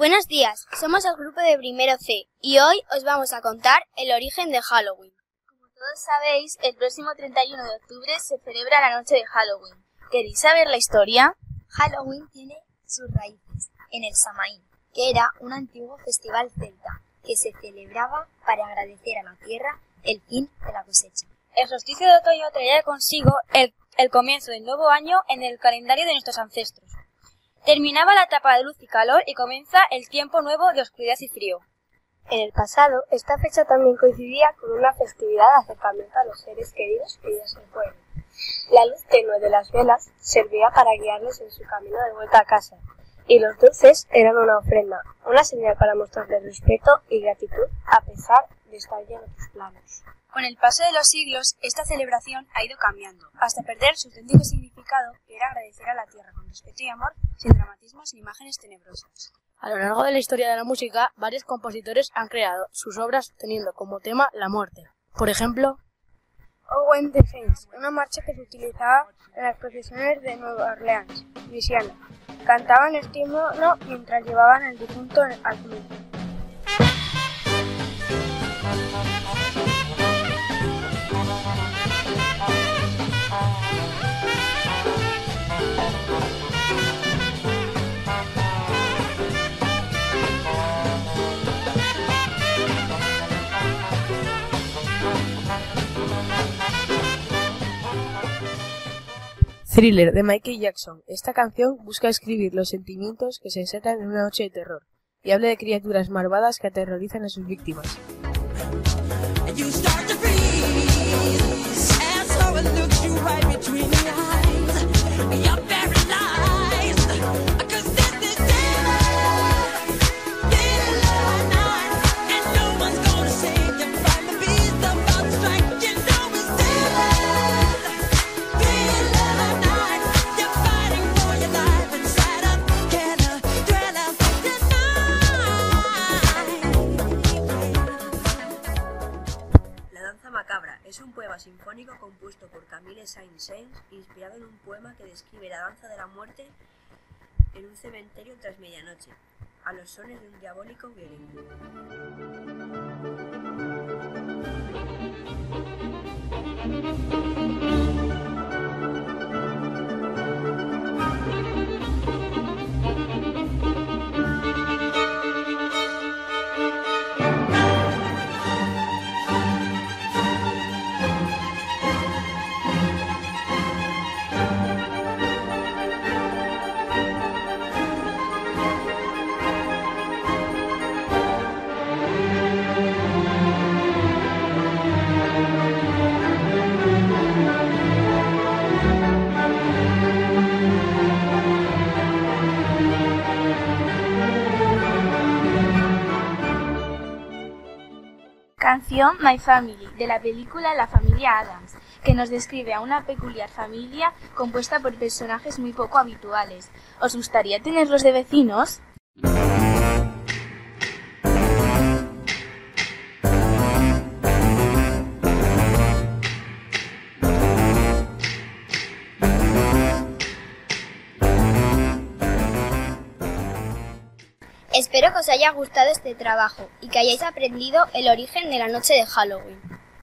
Buenos días, somos el grupo de primero C y hoy os vamos a contar el origen de Halloween. Como todos sabéis, el próximo 31 de octubre se celebra la noche de Halloween. ¿Queréis saber la historia? Halloween tiene sus raíces en el Samaín, que era un antiguo festival celta que se celebraba para agradecer a la tierra el fin de la cosecha. El solsticio de otoño traía consigo el, el comienzo del nuevo año en el calendario de nuestros ancestros. Terminaba la etapa de luz y calor y comienza el tiempo nuevo de oscuridad y frío. En el pasado, esta fecha también coincidía con una festividad de acercamiento a los seres queridos que ya se fueron. La luz tenue de las velas servía para guiarles en su camino de vuelta a casa, y los dulces eran una ofrenda, una señal para mostrarles respeto y gratitud a pesar de planos. Con el paso de los siglos, esta celebración ha ido cambiando, hasta perder su auténtico significado, que era agradecer a la tierra con respeto y amor, sin dramatismos ni imágenes tenebrosas. A lo largo de la historia de la música, varios compositores han creado sus obras teniendo como tema la muerte. Por ejemplo, Owen Defense, una marcha que se utilizaba en las procesiones de Nueva Orleans, Luisiana. Cantaban el estímulo mientras llevaban al difunto al cementerio. Thriller de Michael Jackson. Esta canción busca escribir los sentimientos que se desatan en una noche de terror y habla de criaturas malvadas que aterrorizan a sus víctimas. Sinfónico compuesto por Camille Saint-Saëns, inspirado en un poema que describe la danza de la muerte en un cementerio tras medianoche, a los sones de un diabólico violín. Canción My Family, de la película La familia Adams, que nos describe a una peculiar familia compuesta por personajes muy poco habituales. ¿Os gustaría tenerlos de vecinos? Espero que os haya gustado este trabajo y que hayáis aprendido el origen de la noche de Halloween.